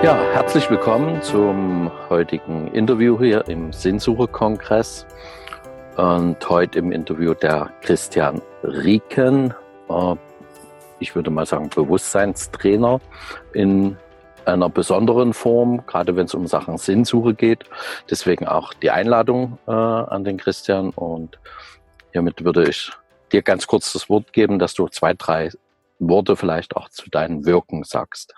Ja, herzlich willkommen zum heutigen Interview hier im Sinnsucherkongress. Und heute im Interview der Christian Rieken, äh, ich würde mal sagen Bewusstseinstrainer in einer besonderen Form, gerade wenn es um Sachen Sinnsuche geht. Deswegen auch die Einladung äh, an den Christian. Und hiermit würde ich dir ganz kurz das Wort geben, dass du zwei, drei Worte vielleicht auch zu deinen Wirken sagst.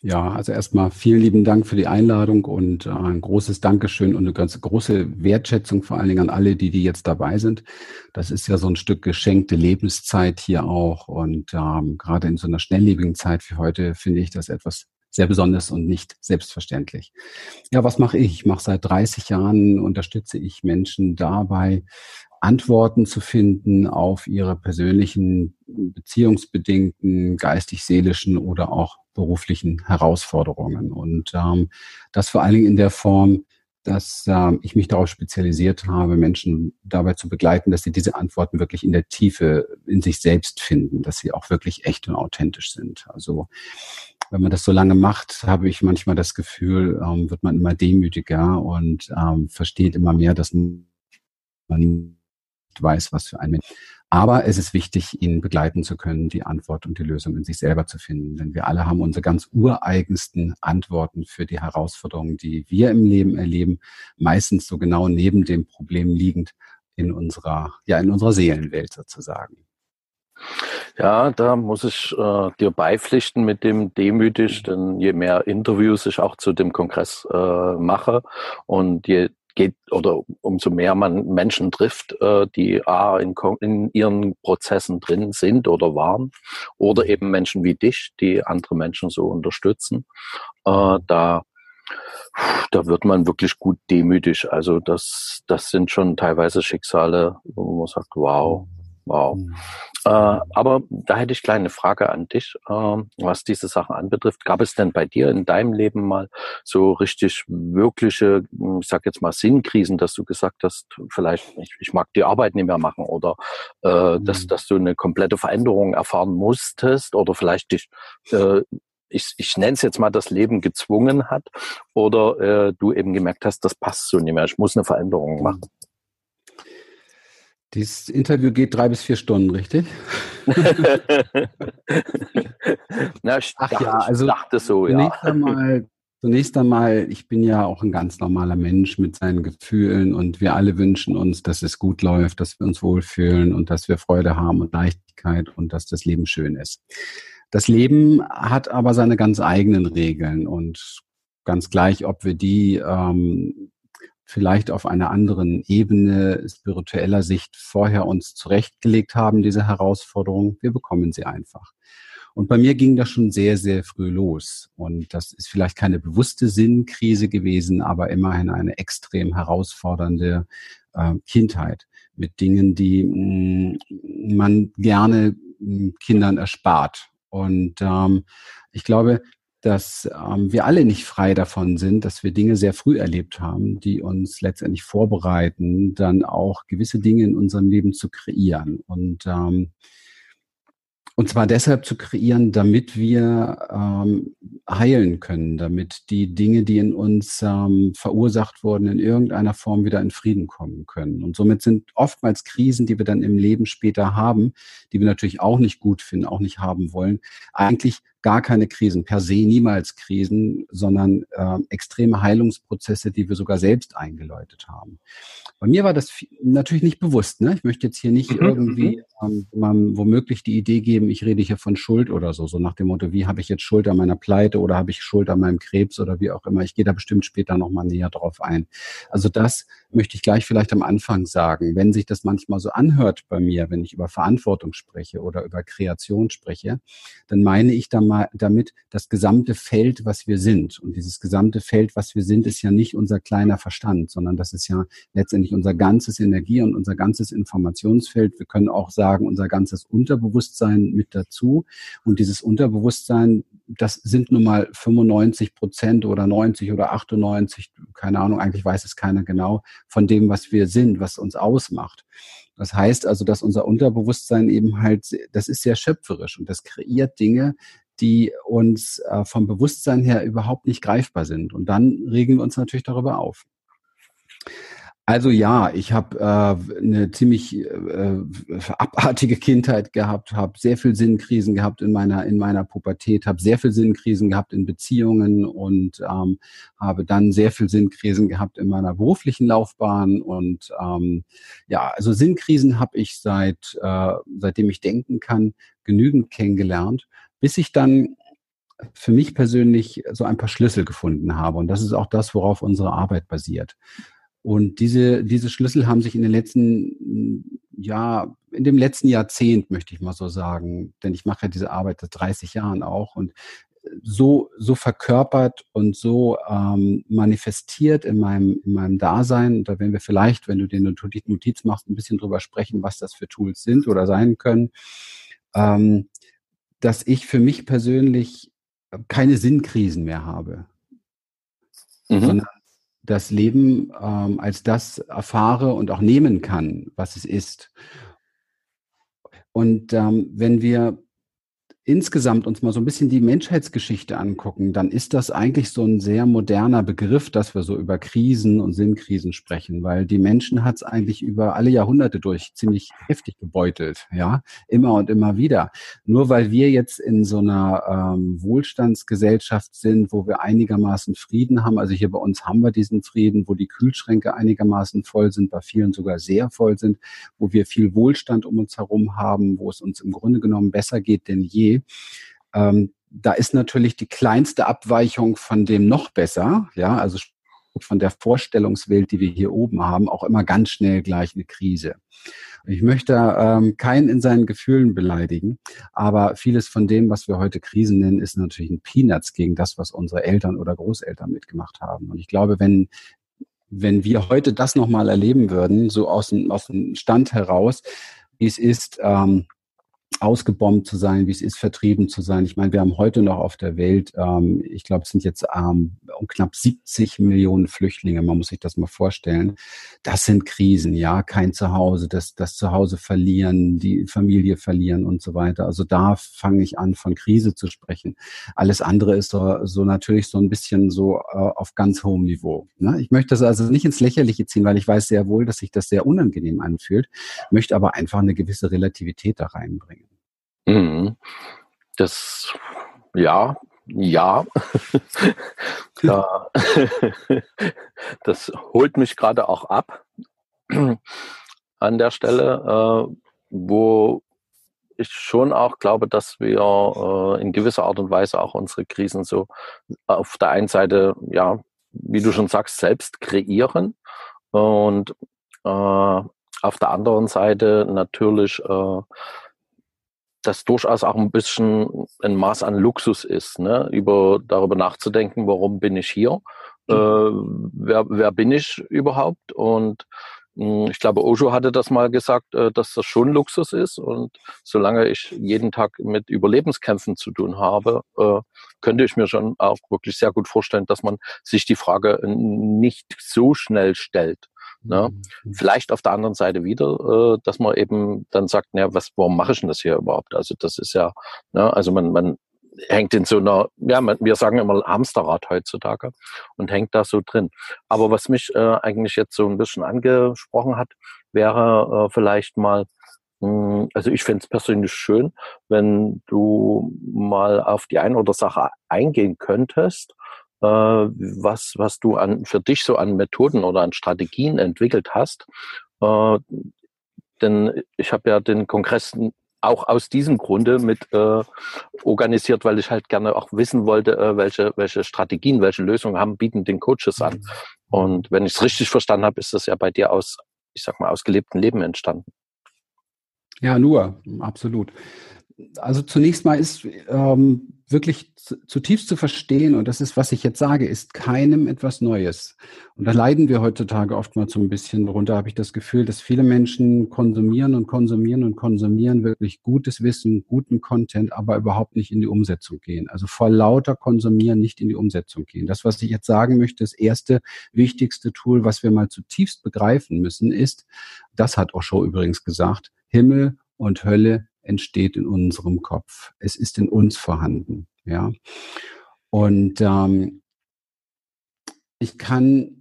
Ja, also erstmal vielen lieben Dank für die Einladung und äh, ein großes Dankeschön und eine ganz große Wertschätzung vor allen Dingen an alle, die, die jetzt dabei sind. Das ist ja so ein Stück geschenkte Lebenszeit hier auch und ähm, gerade in so einer schnelllebigen Zeit wie heute finde ich das etwas sehr besonders und nicht selbstverständlich. Ja, was mache ich? Ich mache seit 30 Jahren, unterstütze ich Menschen dabei, Antworten zu finden auf ihre persönlichen, beziehungsbedingten, geistig-seelischen oder auch beruflichen Herausforderungen. Und ähm, das vor allen Dingen in der Form, dass äh, ich mich darauf spezialisiert habe, Menschen dabei zu begleiten, dass sie diese Antworten wirklich in der Tiefe in sich selbst finden, dass sie auch wirklich echt und authentisch sind. Also wenn man das so lange macht, habe ich manchmal das Gefühl, ähm, wird man immer demütiger und ähm, versteht immer mehr, dass man weiß, was für ein Mensch. Aber es ist wichtig, ihn begleiten zu können, die Antwort und die Lösung in sich selber zu finden. Denn wir alle haben unsere ganz ureigensten Antworten für die Herausforderungen, die wir im Leben erleben, meistens so genau neben dem Problem liegend in unserer, ja, in unserer Seelenwelt sozusagen. Ja, da muss ich äh, dir beipflichten mit dem demütig, denn je mehr Interviews ich auch zu dem Kongress äh, mache und je geht oder umso mehr man Menschen trifft, äh, die A, in, in ihren Prozessen drin sind oder waren, oder eben Menschen wie dich, die andere Menschen so unterstützen, äh, da da wird man wirklich gut demütig. Also das, das sind schon teilweise Schicksale, wo man sagt, wow, wow. Mhm. Äh, aber da hätte ich kleine Frage an dich, äh, was diese Sachen anbetrifft. Gab es denn bei dir in deinem Leben mal so richtig wirkliche, hm, ich sag jetzt mal Sinnkrisen, dass du gesagt hast, vielleicht ich, ich mag die Arbeit nicht mehr machen oder äh, mhm. dass, dass du eine komplette Veränderung erfahren musstest oder vielleicht dich äh, ich, ich nenne es jetzt mal, das Leben gezwungen hat oder äh, du eben gemerkt hast, das passt so nicht mehr, ich muss eine Veränderung machen. Dieses Interview geht drei bis vier Stunden, richtig? Na, ich Ach dachte, ja, also dachte so, zunächst ja. Einmal, zunächst einmal, ich bin ja auch ein ganz normaler Mensch mit seinen Gefühlen und wir alle wünschen uns, dass es gut läuft, dass wir uns wohlfühlen und dass wir Freude haben und Leichtigkeit und dass das Leben schön ist. Das Leben hat aber seine ganz eigenen Regeln und ganz gleich, ob wir die ähm, vielleicht auf einer anderen Ebene spiritueller Sicht vorher uns zurechtgelegt haben, diese Herausforderung. Wir bekommen sie einfach. Und bei mir ging das schon sehr, sehr früh los. Und das ist vielleicht keine bewusste Sinnkrise gewesen, aber immerhin eine extrem herausfordernde äh, Kindheit mit Dingen, die mh, mm, man gerne mh, mm, Kindern erspart. Und ähm, ich glaube, dass ähm, wir alle nicht frei davon sind, dass wir Dinge sehr früh erlebt haben, die uns letztendlich vorbereiten, dann auch gewisse Dinge in unserem Leben zu kreieren. Und ähm, und zwar deshalb zu kreieren, damit wir ähm, heilen können, damit die Dinge, die in uns ähm, verursacht wurden, in irgendeiner Form wieder in Frieden kommen können. Und somit sind oftmals Krisen, die wir dann im Leben später haben, die wir natürlich auch nicht gut finden, auch nicht haben wollen, eigentlich gar keine Krisen, per se niemals Krisen, sondern äh, extreme Heilungsprozesse, die wir sogar selbst eingeläutet haben. Bei mir war das natürlich nicht bewusst. Ne? Ich möchte jetzt hier nicht mhm, irgendwie mhm. ähm, man womöglich die Idee geben, ich rede hier von Schuld oder so, so nach dem Motto, wie habe ich jetzt Schuld an meiner Pleite oder habe ich Schuld an meinem Krebs oder wie auch immer. Ich gehe da bestimmt später nochmal näher drauf ein. Also das möchte ich gleich vielleicht am Anfang sagen. Wenn sich das manchmal so anhört bei mir, wenn ich über Verantwortung spreche oder über Kreation spreche, dann meine ich da mal damit das gesamte Feld, was wir sind. Und dieses gesamte Feld, was wir sind, ist ja nicht unser kleiner Verstand, sondern das ist ja letztendlich unser ganzes Energie und unser ganzes Informationsfeld. Wir können auch sagen, unser ganzes Unterbewusstsein mit dazu. Und dieses Unterbewusstsein, das sind nun mal 95 Prozent oder 90 oder 98, keine Ahnung, eigentlich weiß es keiner genau, von dem, was wir sind, was uns ausmacht. Das heißt also, dass unser Unterbewusstsein eben halt, das ist sehr schöpferisch und das kreiert Dinge, die uns äh, vom Bewusstsein her überhaupt nicht greifbar sind. Und dann regen wir uns natürlich darüber auf. Also ja, ich habe äh, eine ziemlich äh, abartige Kindheit gehabt, habe sehr viel Sinnkrisen gehabt in meiner in meiner Pubertät, habe sehr viel Sinnkrisen gehabt in Beziehungen und ähm, habe dann sehr viel Sinnkrisen gehabt in meiner beruflichen Laufbahn und ähm, ja, also Sinnkrisen habe ich seit äh, seitdem ich denken kann genügend kennengelernt, bis ich dann für mich persönlich so ein paar Schlüssel gefunden habe und das ist auch das, worauf unsere Arbeit basiert. Und diese, diese Schlüssel haben sich in den letzten, ja, in dem letzten Jahrzehnt, möchte ich mal so sagen, denn ich mache ja diese Arbeit seit 30 Jahren auch und so, so verkörpert und so ähm, manifestiert in meinem, in meinem Dasein. Da werden wir vielleicht, wenn du dir eine Notiz machst, ein bisschen drüber sprechen, was das für Tools sind oder sein können, ähm, dass ich für mich persönlich keine Sinnkrisen mehr habe, mhm. sondern das Leben ähm, als das erfahre und auch nehmen kann, was es ist. Und ähm, wenn wir insgesamt uns mal so ein bisschen die Menschheitsgeschichte angucken, dann ist das eigentlich so ein sehr moderner Begriff, dass wir so über Krisen und Sinnkrisen sprechen, weil die Menschen hat es eigentlich über alle Jahrhunderte durch ziemlich heftig gebeutelt, ja, immer und immer wieder. Nur weil wir jetzt in so einer ähm, Wohlstandsgesellschaft sind, wo wir einigermaßen Frieden haben, also hier bei uns haben wir diesen Frieden, wo die Kühlschränke einigermaßen voll sind, bei vielen sogar sehr voll sind, wo wir viel Wohlstand um uns herum haben, wo es uns im Grunde genommen besser geht denn je ähm, da ist natürlich die kleinste Abweichung von dem noch besser, ja, also von der Vorstellungswelt, die wir hier oben haben, auch immer ganz schnell gleich eine Krise. Ich möchte ähm, keinen in seinen Gefühlen beleidigen, aber vieles von dem, was wir heute Krisen nennen, ist natürlich ein Peanuts gegen das, was unsere Eltern oder Großeltern mitgemacht haben. Und ich glaube, wenn wenn wir heute das nochmal erleben würden, so aus dem, aus dem Stand heraus, wie es ist, ähm, ausgebombt zu sein, wie es ist, vertrieben zu sein. Ich meine, wir haben heute noch auf der Welt, ähm, ich glaube, es sind jetzt ähm, um knapp 70 Millionen Flüchtlinge. Man muss sich das mal vorstellen. Das sind Krisen, ja, kein Zuhause, das, das Zuhause verlieren, die Familie verlieren und so weiter. Also da fange ich an, von Krise zu sprechen. Alles andere ist so, so natürlich so ein bisschen so äh, auf ganz hohem Niveau. Ne? Ich möchte das also nicht ins Lächerliche ziehen, weil ich weiß sehr wohl, dass sich das sehr unangenehm anfühlt, möchte aber einfach eine gewisse Relativität da reinbringen. Mhm. Das, ja, ja. das holt mich gerade auch ab an der Stelle, äh, wo ich schon auch glaube, dass wir äh, in gewisser Art und Weise auch unsere Krisen so auf der einen Seite, ja, wie du schon sagst, selbst kreieren und äh, auf der anderen Seite natürlich das durchaus auch ein bisschen ein Maß an Luxus ist, ne? über darüber nachzudenken, warum bin ich hier, mhm. äh, wer, wer bin ich überhaupt und ich glaube, Osho hatte das mal gesagt, äh, dass das schon Luxus ist. Und solange ich jeden Tag mit Überlebenskämpfen zu tun habe, äh, könnte ich mir schon auch wirklich sehr gut vorstellen, dass man sich die Frage nicht so schnell stellt. Ne? Mhm. Vielleicht auf der anderen Seite wieder, äh, dass man eben dann sagt, naja, was, warum mache ich denn das hier überhaupt? Also das ist ja, ne, also man, man hängt in so einer, ja, wir sagen immer Hamsterrad heutzutage und hängt da so drin. Aber was mich äh, eigentlich jetzt so ein bisschen angesprochen hat, wäre äh, vielleicht mal, mh, hm, also ich fände es persönlich schön, wenn du mal auf die eine oder Sache eingehen könntest, äh, was, was du an, für dich so an Methoden oder an Strategien entwickelt hast. Äh, denn ich habe ja den Kongress auch aus diesem Grunde mit äh, organisiert, weil ich halt gerne auch wissen wollte, äh, welche, welche Strategien, welche Lösungen haben, bieten den Coaches an. Und wenn ich es richtig verstanden habe, ist das ja bei dir aus, ich sag mal, aus gelebtem Leben entstanden. Ja, nur, absolut. Also zunächst mal ist ähm, wirklich zutiefst zu verstehen, und das ist, was ich jetzt sage, ist keinem etwas Neues. Und da leiden wir heutzutage oftmals so ein bisschen darunter, habe ich das Gefühl, dass viele Menschen konsumieren und konsumieren und konsumieren wirklich gutes Wissen, guten Content, aber überhaupt nicht in die Umsetzung gehen. Also vor lauter Konsumieren nicht in die Umsetzung gehen. Das, was ich jetzt sagen möchte, das erste wichtigste Tool, was wir mal zutiefst begreifen müssen, ist, das hat Osho übrigens gesagt, Himmel und Hölle entsteht in unserem Kopf. Es ist in uns vorhanden. Ja. Und ähm, ich kann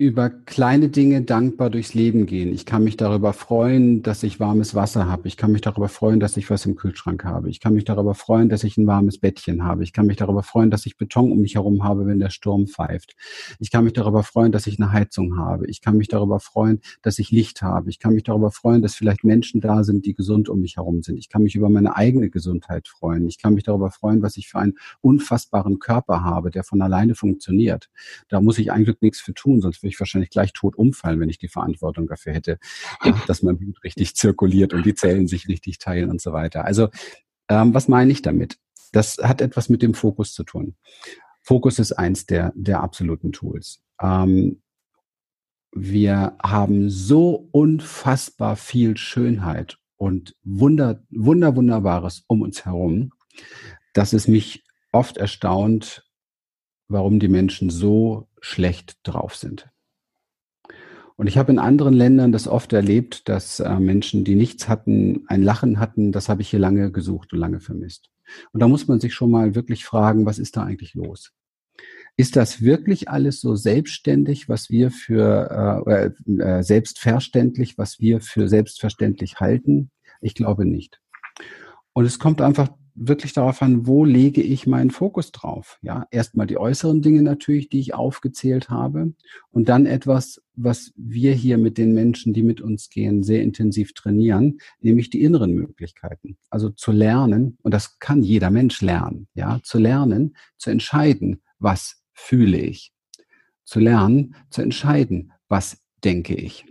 über kleine Dinge dankbar durchs Leben gehen. Ich kann mich darüber freuen, dass ich warmes Wasser habe. Ich kann mich darüber freuen, dass ich was im Kühlschrank habe. Ich kann mich darüber freuen, dass ich ein warmes Bettchen habe. Ich kann mich darüber freuen, dass ich Beton um mich herum habe, wenn der Sturm pfeift. Ich kann mich darüber freuen, dass ich eine Heizung habe. Ich kann mich darüber freuen, dass ich Licht habe. Ich kann mich darüber freuen, dass vielleicht Menschen da sind, die gesund um mich herum sind. Ich kann mich über meine eigene Gesundheit freuen. Ich kann mich darüber freuen, was ich für einen unfassbaren Körper habe, der von alleine funktioniert. Da muss ich eigentlich nichts für tun, sonst würde ich wahrscheinlich gleich tot umfallen, wenn ich die Verantwortung dafür hätte, dass mein Blut richtig zirkuliert und die Zellen sich richtig teilen und so weiter. Also ähm, was meine ich damit? Das hat etwas mit dem Fokus zu tun. Fokus ist eins der, der absoluten Tools. Ähm, wir haben so unfassbar viel Schönheit und Wunder, Wunder, Wunderbares um uns herum, dass es mich oft erstaunt, warum die Menschen so schlecht drauf sind. Und ich habe in anderen Ländern das oft erlebt, dass äh, Menschen, die nichts hatten, ein Lachen hatten, das habe ich hier lange gesucht und lange vermisst. Und da muss man sich schon mal wirklich fragen, was ist da eigentlich los? Ist das wirklich alles so selbstständig, was wir für äh, äh, selbstverständlich, was wir für selbstverständlich halten? Ich glaube nicht. Und es kommt einfach wirklich darauf an, wo lege ich meinen Fokus drauf? Ja, erstmal die äußeren Dinge natürlich, die ich aufgezählt habe und dann etwas, was wir hier mit den Menschen, die mit uns gehen, sehr intensiv trainieren, nämlich die inneren Möglichkeiten. Also zu lernen, und das kann jeder Mensch lernen, ja, zu lernen, zu entscheiden, was fühle ich. Zu lernen, zu entscheiden, was denke ich.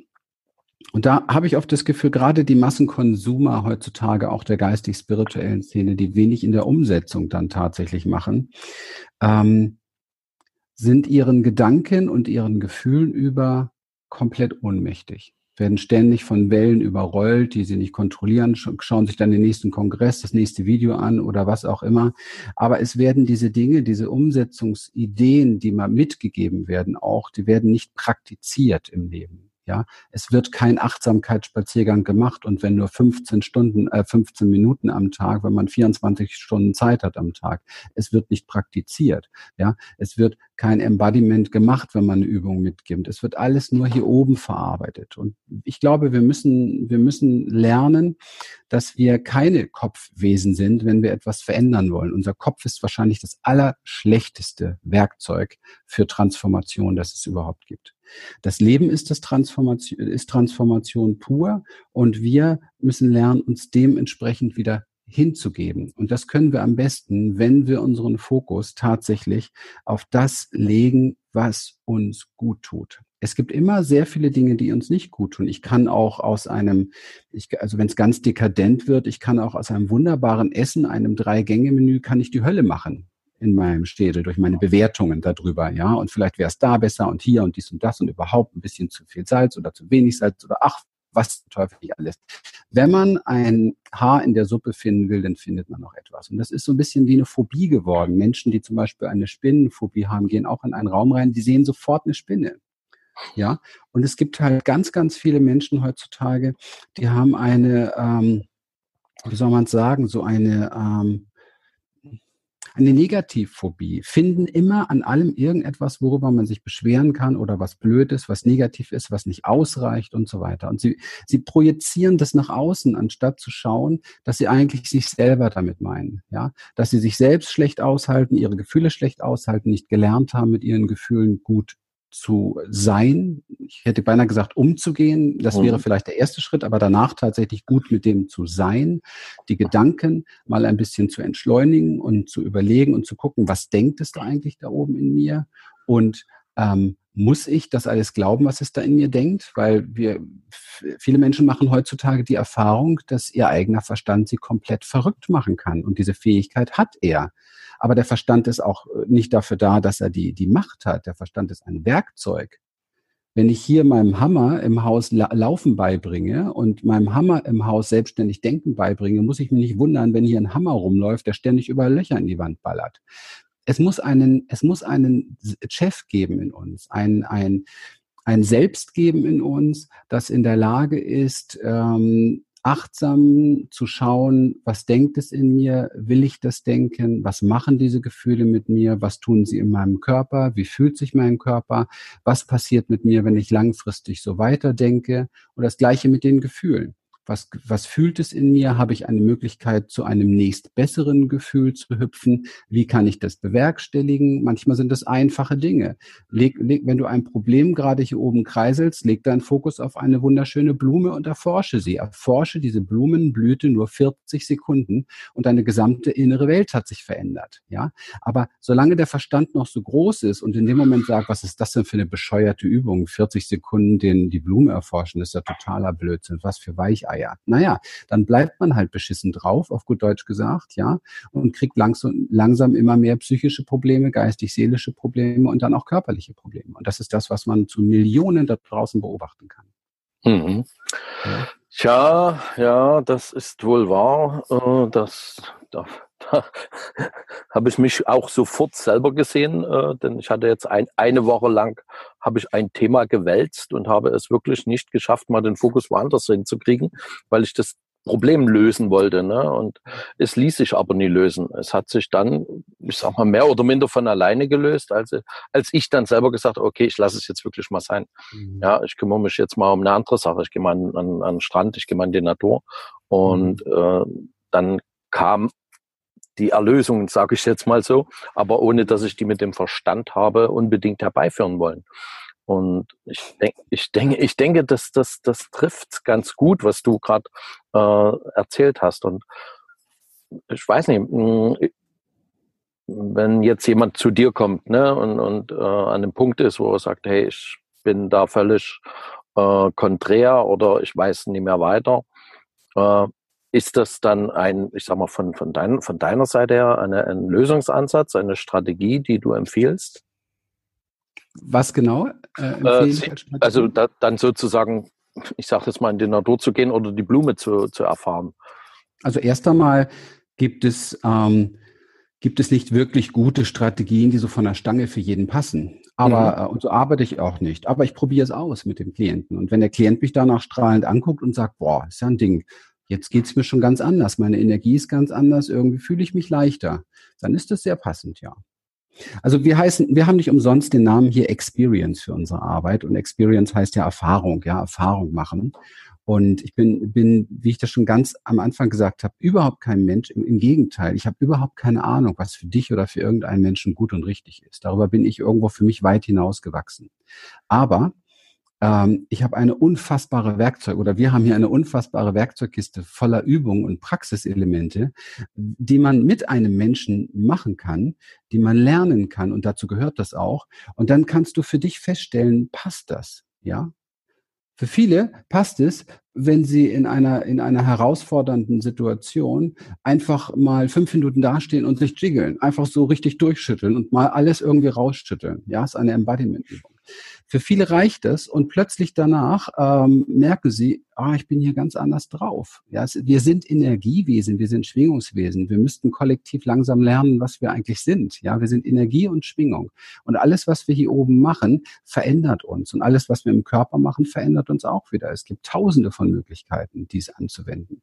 Und da habe ich oft das Gefühl, gerade die Massenkonsumer heutzutage auch der geistig-spirituellen Szene, die wenig in der Umsetzung dann tatsächlich machen, ähm, sind ihren Gedanken und ihren Gefühlen über komplett ohnmächtig werden ständig von Wellen überrollt, die sie nicht kontrollieren, schauen sich dann den nächsten Kongress, das nächste Video an oder was auch immer. Aber es werden diese Dinge, diese Umsetzungsideen, die mal mitgegeben werden, auch, die werden nicht praktiziert im Leben. Ja, es wird kein Achtsamkeitsspaziergang gemacht und wenn nur 15 Stunden, äh, 15 Minuten am Tag, wenn man 24 Stunden Zeit hat am Tag, es wird nicht praktiziert. Ja, es wird kein Embodiment gemacht, wenn man eine Übung mitgibt. Es wird alles nur hier oben verarbeitet. Und ich glaube, wir müssen, wir müssen lernen, dass wir keine Kopfwesen sind, wenn wir etwas verändern wollen. Unser Kopf ist wahrscheinlich das allerschlechteste Werkzeug für Transformation, das es überhaupt gibt. Das Leben ist, das Transformation, ist Transformation pur und wir müssen lernen, uns dementsprechend wieder hinzugeben. Und das können wir am besten, wenn wir unseren Fokus tatsächlich auf das legen, was uns gut tut. Es gibt immer sehr viele Dinge, die uns nicht gut tun. Ich kann auch aus einem, ich, also wenn es ganz dekadent wird, ich kann auch aus einem wunderbaren Essen, einem Drei-Gänge-Menü, kann ich die Hölle machen in meinem Städte durch meine Bewertungen darüber, ja. Und vielleicht wäre es da besser und hier und dies und das und überhaupt ein bisschen zu viel Salz oder zu wenig Salz oder ach, was Teufel nicht alles. Wenn man ein Haar in der Suppe finden will, dann findet man noch etwas. Und das ist so ein bisschen wie eine Phobie geworden. Menschen, die zum Beispiel eine Spinnenphobie haben, gehen auch in einen Raum rein, die sehen sofort eine Spinne. Ja, und es gibt halt ganz, ganz viele Menschen heutzutage, die haben eine, ähm, wie soll man sagen, so eine ähm, eine Negativphobie, finden immer an allem irgendetwas, worüber man sich beschweren kann oder was blöd ist, was negativ ist, was nicht ausreicht und so weiter. Und sie, sie projizieren das nach außen, anstatt zu schauen, dass sie eigentlich sich selber damit meinen, ja, dass sie sich selbst schlecht aushalten, ihre Gefühle schlecht aushalten, nicht gelernt haben, mit ihren Gefühlen gut zu sein. Ich hätte beinahe gesagt, umzugehen. Das mhm. wäre vielleicht der erste Schritt, aber danach tatsächlich gut mit dem zu sein, die Gedanken mal ein bisschen zu entschleunigen und zu überlegen und zu gucken, was denkt es da eigentlich da oben in mir und ähm, muss ich das alles glauben, was es da in mir denkt? Weil wir, viele Menschen machen heutzutage die Erfahrung, dass ihr eigener Verstand sie komplett verrückt machen kann. Und diese Fähigkeit hat er. Aber der Verstand ist auch äh, nicht dafür da, dass er die, die Macht hat. Der Verstand ist ein Werkzeug. Wenn ich hier meinem Hammer im Haus la Laufen beibringe und meinem Hammer im Haus selbstständig Denken beibringe, muss ich mich nicht wundern, wenn hier ein Hammer rumläuft, der ständig über Löcher in die Wand ballert. Es muss einen, es muss einen Chef geben in uns, ein, ein, ein Selbst geben in uns, das in der Lage ist, ähm, achtsam zu schauen, was denkt es in mir, will ich das denken, was machen diese Gefühle mit mir, was tun sie in meinem Körper, wie fühlt sich mein Körper, was passiert mit mir, wenn ich langfristig so weiterdenke und das gleiche mit den Gefühlen was, was fühlt es in mir? Habe ich eine Möglichkeit, zu einem nächst besseren Gefühl zu hüpfen? Wie kann ich das bewerkstelligen? Manchmal sind es einfache Dinge. Leg, leg, wenn du ein Problem gerade hier oben kreiselst, leg deinen Fokus auf eine wunderschöne Blume und erforsche sie. Erforsche diese Blumenblüte nur 40 Sekunden und deine gesamte innere Welt hat sich verändert. Ja, aber solange der Verstand noch so groß ist und in dem Moment sagt, was ist das denn für eine bescheuerte Übung? 40 Sekunden den, die Blume erforschen, das ist ja totaler Blödsinn. Was für Weichei ja. Naja, dann bleibt man halt beschissen drauf, auf gut Deutsch gesagt, ja, und kriegt langsam, langsam immer mehr psychische Probleme, geistig-seelische Probleme und dann auch körperliche Probleme. Und das ist das, was man zu Millionen da draußen beobachten kann. Mhm. Ja. Tja, ja, das ist wohl wahr. Äh, das, da, da habe ich mich auch sofort selber gesehen, äh, denn ich hatte jetzt ein, eine Woche lang habe ich ein Thema gewälzt und habe es wirklich nicht geschafft, mal den Fokus woanders hinzukriegen, weil ich das Problem lösen wollte. Ne? Und es ließ sich aber nie lösen. Es hat sich dann, ich sag mal, mehr oder minder von alleine gelöst, als, als ich dann selber gesagt habe, okay, ich lasse es jetzt wirklich mal sein. Mhm. Ja, ich kümmere mich jetzt mal um eine andere Sache. Ich gehe mal an, an, an den Strand, ich gehe mal in die Natur. Und mhm. äh, dann kam die Erlösung, sage ich jetzt mal so, aber ohne dass ich die mit dem Verstand habe unbedingt herbeiführen wollen. Und ich denke, ich denke, ich denke, dass das, das trifft ganz gut, was du gerade äh, erzählt hast. Und ich weiß nicht, hm, wenn jetzt jemand zu dir kommt ne, und, und äh, an dem Punkt ist, wo er sagt, hey, ich bin da völlig äh, konträr oder ich weiß nicht mehr weiter, äh, ist das dann ein, ich sag mal, von, von, dein, von deiner Seite her eine, ein Lösungsansatz, eine Strategie, die du empfiehlst? Was genau? Äh, äh, also da, dann sozusagen, ich sage jetzt mal, in die Natur zu gehen oder die Blume zu, zu erfahren. Also erst einmal gibt es, ähm, gibt es nicht wirklich gute Strategien, die so von der Stange für jeden passen. Aber mhm. äh, und so arbeite ich auch nicht. Aber ich probiere es aus mit dem Klienten. Und wenn der Klient mich danach strahlend anguckt und sagt, boah, ist ja ein Ding, jetzt geht's mir schon ganz anders, meine Energie ist ganz anders, irgendwie fühle ich mich leichter, dann ist das sehr passend, ja. Also wir heißen, wir haben nicht umsonst den Namen hier Experience für unsere Arbeit und Experience heißt ja Erfahrung, ja, Erfahrung machen. Und ich bin, bin, wie ich das schon ganz am Anfang gesagt habe, überhaupt kein Mensch. Im, im Gegenteil, ich habe überhaupt keine Ahnung, was für dich oder für irgendeinen Menschen gut und richtig ist. Darüber bin ich irgendwo für mich weit hinausgewachsen. Aber ähm, ich habe eine unfassbare Werkzeug oder wir haben hier eine unfassbare Werkzeugkiste voller Übungen und Praxiselemente, die man mit einem Menschen machen kann, die man lernen kann und dazu gehört das auch. Und dann kannst du für dich feststellen, passt das? Ja, für viele passt es, wenn sie in einer, in einer herausfordernden Situation einfach mal fünf Minuten dastehen und sich jiggeln, einfach so richtig durchschütteln und mal alles irgendwie rausschütteln. Ja, ist eine Embodiment-Übung. Für viele reicht es und plötzlich danach ähm, merken sie, ah, ich bin hier ganz anders drauf. Ja, es, wir sind Energiewesen, wir sind Schwingungswesen. Wir müssten kollektiv langsam lernen, was wir eigentlich sind. Ja, wir sind Energie und Schwingung. Und alles, was wir hier oben machen, verändert uns. Und alles, was wir im Körper machen, verändert uns auch wieder. Es gibt tausende von Möglichkeiten, dies anzuwenden.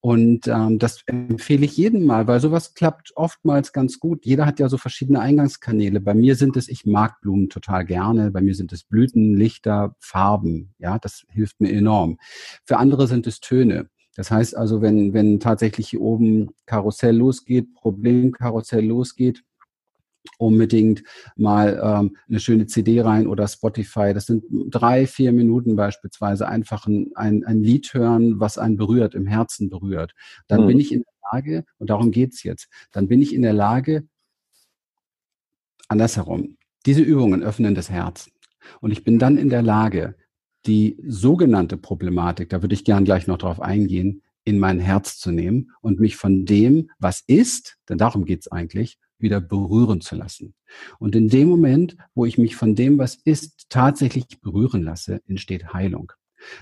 Und ähm, das empfehle ich jedem mal, weil sowas klappt oftmals ganz gut. Jeder hat ja so verschiedene Eingangskanäle. Bei mir sind es, ich mag Blumen total gerne. Bei mir sind es Blüten, Lichter, Farben. Ja, das hilft mir enorm. Für andere sind es Töne. Das heißt also, wenn, wenn tatsächlich hier oben Karussell losgeht, Problemkarussell losgeht, unbedingt mal ähm, eine schöne CD rein oder Spotify. Das sind drei, vier Minuten beispielsweise einfach ein, ein, ein Lied hören, was einen berührt, im Herzen berührt. Dann mhm. bin ich in der Lage, und darum geht's jetzt, dann bin ich in der Lage, andersherum, diese Übungen öffnen das Herz. Und ich bin dann in der Lage, die sogenannte Problematik, da würde ich gern gleich noch drauf eingehen, in mein Herz zu nehmen und mich von dem, was ist, denn darum geht's eigentlich, wieder berühren zu lassen. Und in dem Moment, wo ich mich von dem, was ist, tatsächlich berühren lasse, entsteht Heilung.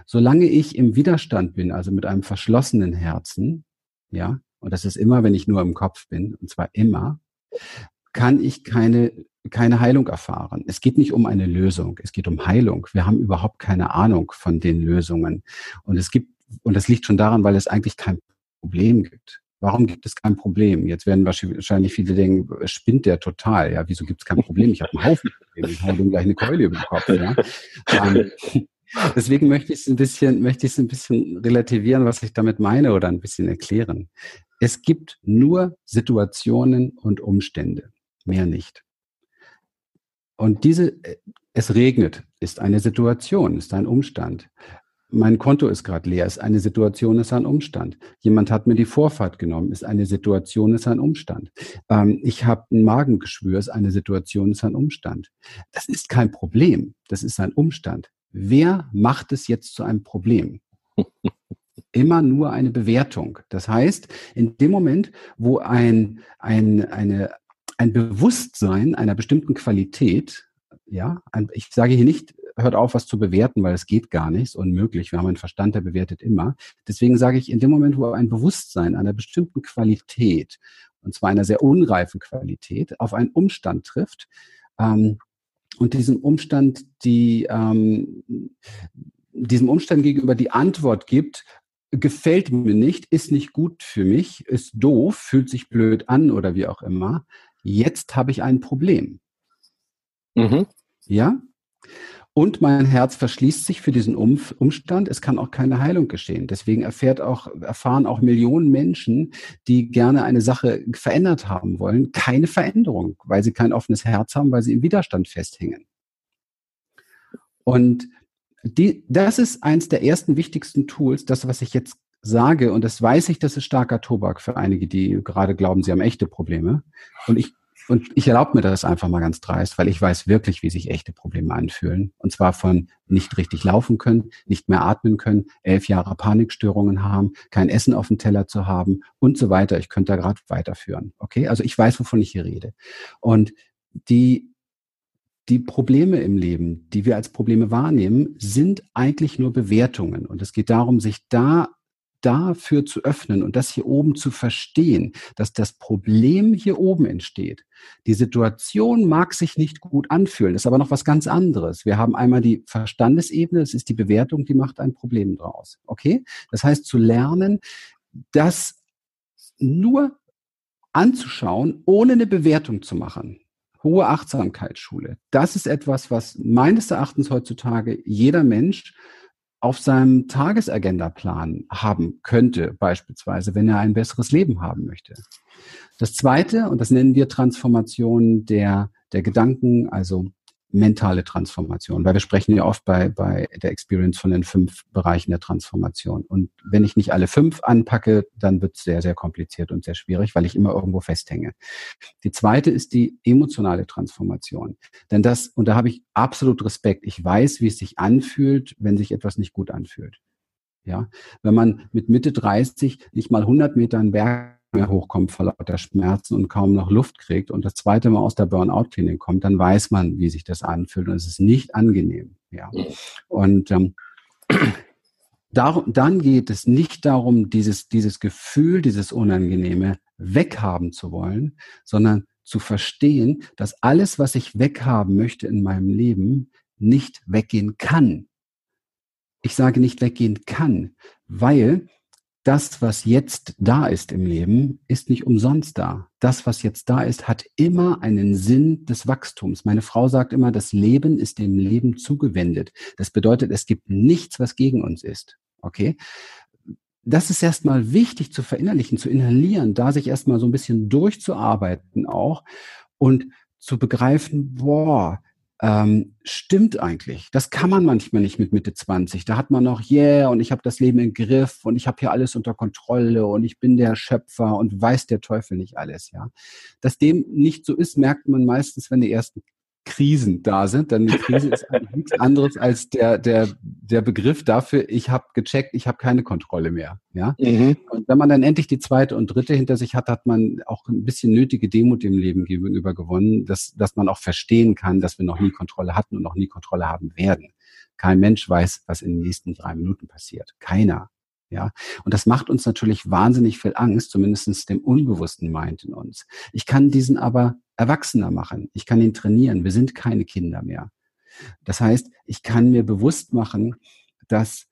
Solange ich im Widerstand bin, also mit einem verschlossenen Herzen, ja, und das ist immer, wenn ich nur im Kopf bin, und zwar immer, kann ich keine, keine Heilung erfahren. Es geht nicht um eine Lösung, es geht um Heilung. Wir haben überhaupt keine Ahnung von den Lösungen. Und es gibt und das liegt schon daran, weil es eigentlich kein Problem gibt. Warum gibt es kein Problem? Jetzt werden wahrscheinlich viele denken, spinnt der total. Ja, wieso gibt es kein Problem? Ich habe einen Haufen Probleme. Ich habe ihm gleich eine Keule über den Kopf. Ja. Ähm, deswegen möchte ich es ein bisschen, möchte ich es ein bisschen relativieren, was ich damit meine oder ein bisschen erklären. Es gibt nur Situationen und Umstände, mehr nicht. Und diese, äh, es regnet, ist eine Situation, ist ein Umstand mein Konto ist gerade leer, ist eine Situation, ist ein Umstand. Jemand hat mir die Vorfahrt genommen, ist eine Situation, ist ein Umstand. Ähm, ich habe ein Magengeschwür, ist eine Situation, ist ein Umstand. Das ist kein Problem, das ist ein Umstand. Wer macht es jetzt zu einem Problem? Immer nur eine Bewertung. Das heißt, in dem Moment, wo ein, ein, eine, ein Bewusstsein einer bestimmten Qualität ja, ich sage hier nicht, hört auf, was zu bewerten, weil es geht gar nicht, ist unmöglich. Wir haben einen Verstand, der bewertet immer. Deswegen sage ich, in dem Moment, wo ein Bewusstsein einer bestimmten Qualität, und zwar einer sehr unreifen Qualität, auf einen Umstand trifft, ähm, und diesem Umstand die, ähm, diesem Umstand gegenüber die Antwort gibt, gefällt mir nicht, ist nicht gut für mich, ist doof, fühlt sich blöd an oder wie auch immer. Jetzt habe ich ein Problem. Mhm. Ja? Und mein Herz verschließt sich für diesen Umstand. Es kann auch keine Heilung geschehen. Deswegen erfährt auch, erfahren auch Millionen Menschen, die gerne eine Sache verändert haben wollen, keine Veränderung, weil sie kein offenes Herz haben, weil sie im Widerstand festhängen. Und die, das ist eins der ersten wichtigsten Tools, das, was ich jetzt sage, und das weiß ich, das ist starker Tobak für einige, die gerade glauben, sie haben echte Probleme. Und ich und ich erlaube mir das einfach mal ganz dreist, weil ich weiß wirklich, wie sich echte Probleme anfühlen. Und zwar von nicht richtig laufen können, nicht mehr atmen können, elf Jahre Panikstörungen haben, kein Essen auf dem Teller zu haben und so weiter. Ich könnte da gerade weiterführen. Okay, also ich weiß, wovon ich hier rede. Und die die Probleme im Leben, die wir als Probleme wahrnehmen, sind eigentlich nur Bewertungen. Und es geht darum, sich da dafür zu öffnen und das hier oben zu verstehen, dass das Problem hier oben entsteht. Die Situation mag sich nicht gut anfühlen, ist aber noch was ganz anderes. Wir haben einmal die Verstandesebene, das ist die Bewertung, die macht ein Problem draus. Okay? Das heißt, zu lernen, das nur anzuschauen, ohne eine Bewertung zu machen. Hohe Achtsamkeitsschule. Das ist etwas, was meines Erachtens heutzutage jeder Mensch auf seinem Tagesagendaplan haben könnte, beispielsweise, wenn er ein besseres Leben haben möchte. Das zweite, und das nennen wir Transformation der, der Gedanken, also mentale Transformation, weil wir sprechen ja oft bei, bei der Experience von den fünf Bereichen der Transformation. Und wenn ich nicht alle fünf anpacke, dann wird es sehr, sehr kompliziert und sehr schwierig, weil ich immer irgendwo festhänge. Die zweite ist die emotionale Transformation. Denn das, und da habe ich absolut Respekt, ich weiß, wie es sich anfühlt, wenn sich etwas nicht gut anfühlt. Ja, wenn man mit Mitte 30 nicht mal 100 Meter einen Berg mehr hochkommt vor lauter Schmerzen und kaum noch Luft kriegt und das zweite Mal aus der Burnout-Klinik kommt, dann weiß man, wie sich das anfühlt und es ist nicht angenehm. Ja. Und ähm, darum, dann geht es nicht darum, dieses, dieses Gefühl, dieses Unangenehme weghaben zu wollen, sondern zu verstehen, dass alles, was ich weghaben möchte in meinem Leben, nicht weggehen kann. Ich sage nicht weggehen kann, weil das, was jetzt da ist im Leben, ist nicht umsonst da. Das, was jetzt da ist, hat immer einen Sinn des Wachstums. Meine Frau sagt immer, das Leben ist dem Leben zugewendet. Das bedeutet, es gibt nichts, was gegen uns ist. Okay? Das ist erstmal wichtig zu verinnerlichen, zu inhalieren, da sich erstmal so ein bisschen durchzuarbeiten auch und zu begreifen, boah, ähm, stimmt eigentlich. Das kann man manchmal nicht mit Mitte 20. Da hat man noch, yeah, und ich habe das Leben im Griff und ich habe hier alles unter Kontrolle und ich bin der Schöpfer und weiß der Teufel nicht alles, ja. Dass dem nicht so ist, merkt man meistens, wenn die ersten Krisen da sind, dann die Krise ist nichts anderes als der, der, der Begriff dafür, ich habe gecheckt, ich habe keine Kontrolle mehr. Ja? Mhm. Und wenn man dann endlich die zweite und dritte hinter sich hat, hat man auch ein bisschen nötige Demut im Leben gegenüber gewonnen, dass, dass man auch verstehen kann, dass wir noch nie Kontrolle hatten und noch nie Kontrolle haben werden. Kein Mensch weiß, was in den nächsten drei Minuten passiert. Keiner. Ja, und das macht uns natürlich wahnsinnig viel Angst, zumindestens dem unbewussten Mind in uns. Ich kann diesen aber erwachsener machen. Ich kann ihn trainieren. Wir sind keine Kinder mehr. Das heißt, ich kann mir bewusst machen, dass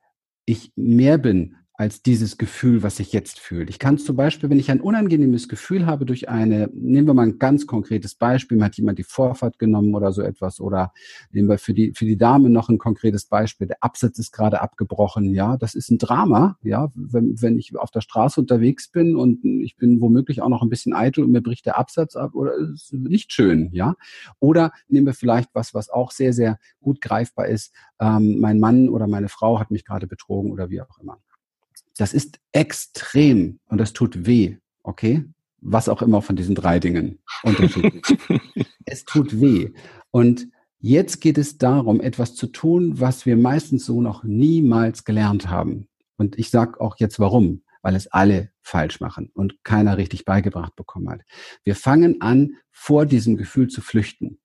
ich mehr bin als dieses Gefühl, was ich jetzt fühle. Ich kann zum Beispiel, wenn ich ein unangenehmes Gefühl habe durch eine, nehmen wir mal ein ganz konkretes Beispiel, mir hat jemand die Vorfahrt genommen oder so etwas oder nehmen wir für die, für die Dame noch ein konkretes Beispiel, der Absatz ist gerade abgebrochen, ja, das ist ein Drama, ja, wenn, wenn ich auf der Straße unterwegs bin und ich bin womöglich auch noch ein bisschen eitel und mir bricht der Absatz ab oder ist nicht schön, ja. Oder nehmen wir vielleicht was, was auch sehr, sehr gut greifbar ist, ähm, mein Mann oder meine Frau hat mich gerade betrogen oder wie auch immer. Das ist extrem und das tut weh, okay? Was auch immer von diesen drei Dingen unterschiedlich. es tut weh. Und jetzt geht es darum, etwas zu tun, was wir meistens so noch niemals gelernt haben. Und ich sage auch jetzt warum, weil es alle falsch machen und keiner richtig beigebracht bekommen hat. Wir fangen an, vor diesem Gefühl zu flüchten.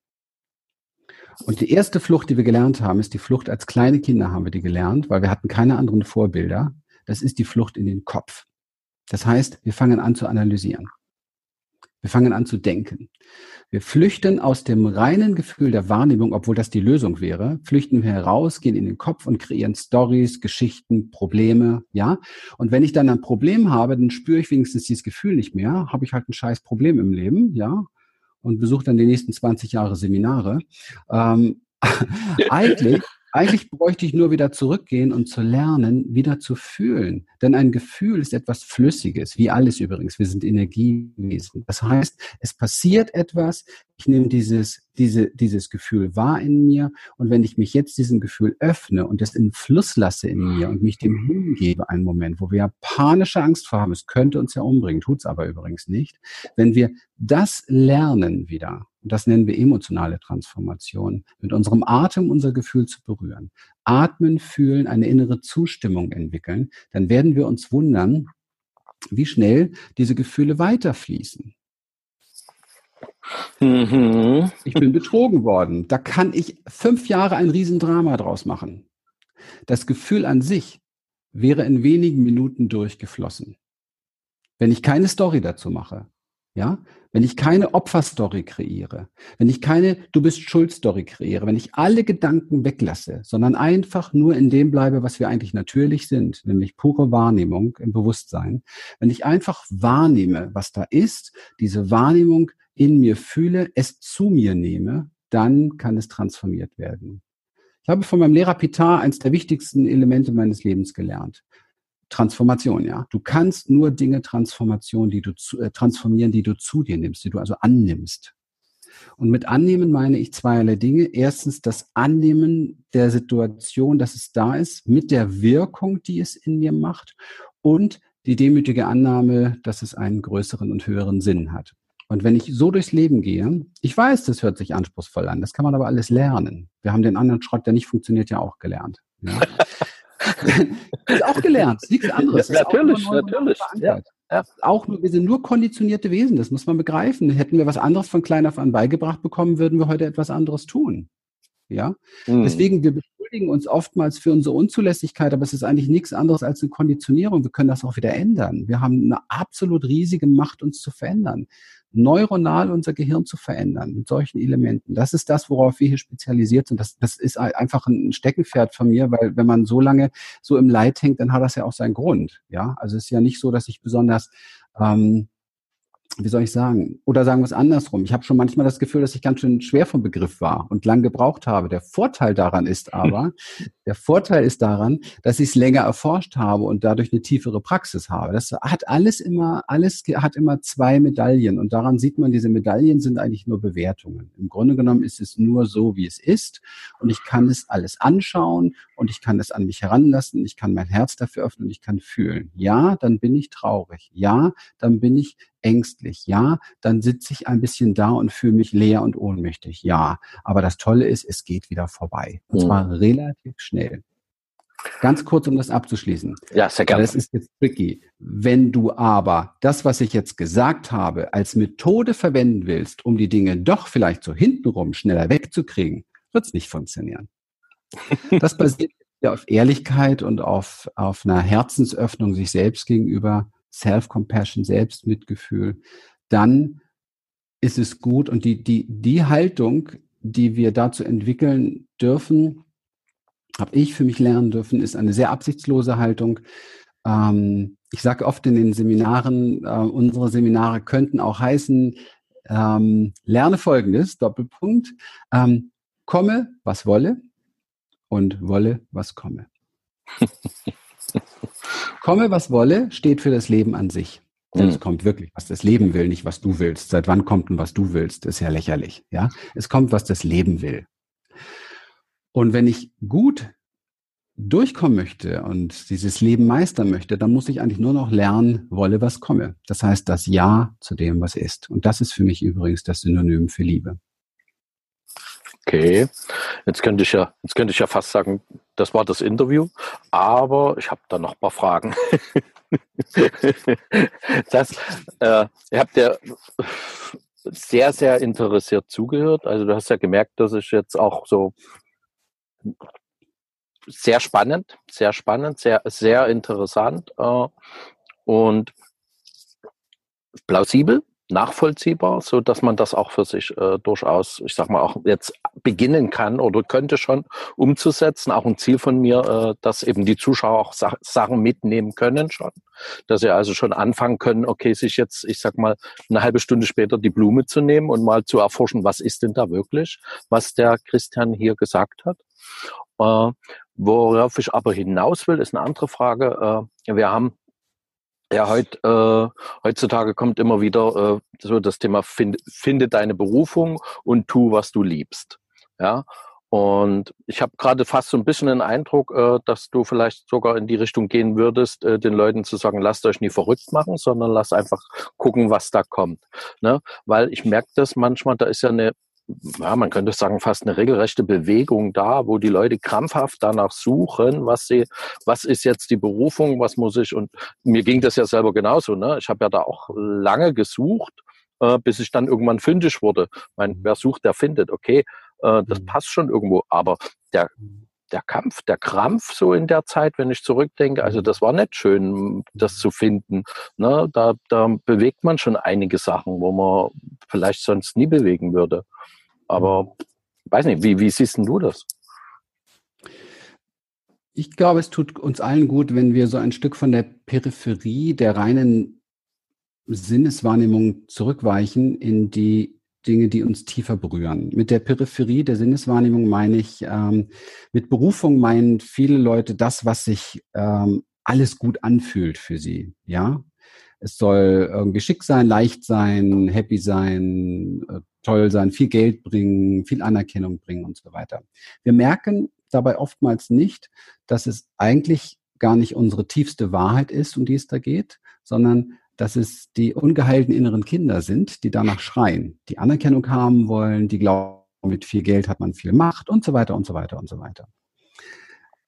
Und die erste Flucht, die wir gelernt haben, ist die Flucht als kleine Kinder haben wir die gelernt, weil wir hatten keine anderen Vorbilder das ist die Flucht in den Kopf. Das heißt, wir fangen an zu analysieren. Wir fangen an zu denken. Wir flüchten aus dem reinen Gefühl der Wahrnehmung, obwohl das die Lösung wäre, flüchten wir heraus, gehen in den Kopf und kreieren Stories, Geschichten, Probleme, ja. Und wenn ich dann ein Problem habe, dann spüre ich wenigstens dieses Gefühl nicht mehr, habe ich halt ein scheiß Problem im Leben, ja, und besuche dann die nächsten 20 Jahre Seminare. Ähm, eigentlich eigentlich bräuchte ich nur wieder zurückgehen und zu lernen, wieder zu fühlen. Denn ein Gefühl ist etwas Flüssiges, wie alles übrigens. Wir sind Energiewesen. Das heißt, es passiert etwas, ich nehme dieses, diese, dieses Gefühl wahr in mir und wenn ich mich jetzt diesem Gefühl öffne und es in Fluss lasse in mir und mich dem hingebe, einen Moment, wo wir ja panische Angst vor haben, es könnte uns ja umbringen, tut's aber übrigens nicht. Wenn wir das lernen wieder, und das nennen wir emotionale Transformation, mit unserem Atem unser Gefühl zu berühren, atmen, fühlen, eine innere Zustimmung entwickeln, dann werden wir uns wundern, wie schnell diese Gefühle weiterfließen. Mhm. Ich bin betrogen worden. Da kann ich fünf Jahre ein Riesendrama draus machen. Das Gefühl an sich wäre in wenigen Minuten durchgeflossen. Wenn ich keine Story dazu mache, ja, wenn ich keine Opferstory kreiere, wenn ich keine Du bist Schuld-Story kreiere, wenn ich alle Gedanken weglasse, sondern einfach nur in dem bleibe, was wir eigentlich natürlich sind, nämlich pure Wahrnehmung im Bewusstsein, wenn ich einfach wahrnehme, was da ist, diese Wahrnehmung in mir fühle, es zu mir nehme, dann kann es transformiert werden. Ich habe von meinem Lehrer Pitar eines der wichtigsten Elemente meines Lebens gelernt. Transformation, ja. Du kannst nur Dinge Transformation, die du zu, äh, transformieren, die du zu dir nimmst, die du also annimmst. Und mit annehmen meine ich zweierlei Dinge. Erstens das Annehmen der Situation, dass es da ist, mit der Wirkung, die es in mir macht und die demütige Annahme, dass es einen größeren und höheren Sinn hat. Und wenn ich so durchs Leben gehe, ich weiß, das hört sich anspruchsvoll an, das kann man aber alles lernen. Wir haben den anderen Schrott, der nicht funktioniert, ja auch gelernt. Ja. ist auch gelernt, nichts anderes. Ja, natürlich, natürlich. Ja, ja. Auch nur, wir sind nur konditionierte Wesen, das muss man begreifen. Hätten wir was anderes von klein auf an beigebracht bekommen, würden wir heute etwas anderes tun. Ja, mhm. deswegen wir beschuldigen uns oftmals für unsere Unzulässigkeit, aber es ist eigentlich nichts anderes als eine Konditionierung. Wir können das auch wieder ändern. Wir haben eine absolut riesige Macht, uns zu verändern neuronal unser Gehirn zu verändern mit solchen Elementen. Das ist das, worauf wir hier spezialisiert sind. Das, das ist einfach ein Steckenpferd von mir, weil wenn man so lange so im Leid hängt, dann hat das ja auch seinen Grund. Ja, also es ist ja nicht so, dass ich besonders ähm, wie soll ich sagen, oder sagen wir es andersrum. Ich habe schon manchmal das Gefühl, dass ich ganz schön schwer vom Begriff war und lang gebraucht habe. Der Vorteil daran ist aber, der Vorteil ist daran, dass ich es länger erforscht habe und dadurch eine tiefere Praxis habe. Das hat alles immer, alles hat immer zwei Medaillen und daran sieht man, diese Medaillen sind eigentlich nur Bewertungen. Im Grunde genommen ist es nur so, wie es ist und ich kann es alles anschauen und ich kann es an mich heranlassen, ich kann mein Herz dafür öffnen, ich kann fühlen. Ja, dann bin ich traurig. Ja, dann bin ich ängstlich. Ja, dann sitze ich ein bisschen da und fühle mich leer und ohnmächtig. Ja, aber das Tolle ist, es geht wieder vorbei. Und ja. zwar relativ schnell. Ganz kurz, um das abzuschließen. Ja, sehr gerne. Das ist jetzt tricky. Wenn du aber das, was ich jetzt gesagt habe, als Methode verwenden willst, um die Dinge doch vielleicht so hintenrum schneller wegzukriegen, wird es nicht funktionieren. Das basiert ja auf Ehrlichkeit und auf, auf einer Herzensöffnung sich selbst gegenüber. Self-Compassion, Selbstmitgefühl, dann ist es gut. Und die, die, die Haltung, die wir dazu entwickeln dürfen, habe ich für mich lernen dürfen, ist eine sehr absichtslose Haltung. ähm, ich sage oft in den Seminaren, äh, unsere Seminare könnten auch heißen, ähm, lerne folgendes, Doppelpunkt, ähm, komme, was wolle und wolle, was komme. komme, was wolle, steht für das Leben an sich. Denn es mhm. kommt wirklich, was das Leben will, nicht was du willst. Seit wann kommt denn was du willst? Ist ja lächerlich. Ja, es kommt, was das Leben will. Und wenn ich gut durchkommen möchte und dieses Leben meistern möchte, dann muss ich eigentlich nur noch lernen, wolle, was komme. Das heißt, das Ja zu dem, was ist. Und das ist für mich übrigens das Synonym für Liebe. Okay, jetzt könnte ich ja, jetzt könnte ich ja fast sagen, das war das Interview, aber ich habe da noch ein paar Fragen. das, äh, ihr habt ja sehr, sehr interessiert zugehört. Also du hast ja gemerkt, dass ich jetzt auch so sehr spannend, sehr spannend, sehr, sehr interessant äh, und plausibel, nachvollziehbar, so dass man das auch für sich äh, durchaus, ich sag mal, auch jetzt beginnen kann oder könnte schon umzusetzen. Auch ein Ziel von mir, äh, dass eben die Zuschauer auch Sa Sachen mitnehmen können schon, dass sie also schon anfangen können, okay, sich jetzt, ich sag mal, eine halbe Stunde später die Blume zu nehmen und mal zu erforschen, was ist denn da wirklich, was der Christian hier gesagt hat. Äh, worauf ich aber hinaus will, ist eine andere Frage. Äh, wir haben ja heut, äh, heutzutage kommt immer wieder äh, so das Thema find, finde deine Berufung und tu, was du liebst. Ja. Und ich habe gerade fast so ein bisschen den Eindruck, äh, dass du vielleicht sogar in die Richtung gehen würdest, äh, den Leuten zu sagen, lasst euch nie verrückt machen, sondern lasst einfach gucken, was da kommt. Ne? Weil ich merke das manchmal, da ist ja eine ja, man könnte sagen, fast eine regelrechte Bewegung da, wo die Leute krampfhaft danach suchen, was sie, was ist jetzt die Berufung, was muss ich, und mir ging das ja selber genauso, ne? Ich habe ja da auch lange gesucht, äh, bis ich dann irgendwann fündig wurde. Mein, mhm. wer sucht, der findet, okay, äh, das mhm. passt schon irgendwo, aber der, der Kampf, der Krampf so in der Zeit, wenn ich zurückdenke, also das war nicht schön, das zu finden. Ne? Da, da bewegt man schon einige Sachen, wo man vielleicht sonst nie bewegen würde. Aber weiß nicht, wie, wie siehst du das? Ich glaube, es tut uns allen gut, wenn wir so ein Stück von der Peripherie der reinen Sinneswahrnehmung zurückweichen in die Dinge, die uns tiefer berühren. Mit der Peripherie der Sinneswahrnehmung meine ich, ähm, mit Berufung meinen viele Leute das, was sich ähm, alles gut anfühlt für sie. Ja, es soll irgendwie schick sein, leicht sein, happy sein, äh, toll sein, viel Geld bringen, viel Anerkennung bringen und so weiter. Wir merken dabei oftmals nicht, dass es eigentlich gar nicht unsere tiefste Wahrheit ist, um die es da geht, sondern dass es die ungeheilten inneren Kinder sind, die danach schreien, die Anerkennung haben wollen, die glauben, mit viel Geld hat man viel Macht und so weiter und so weiter und so weiter.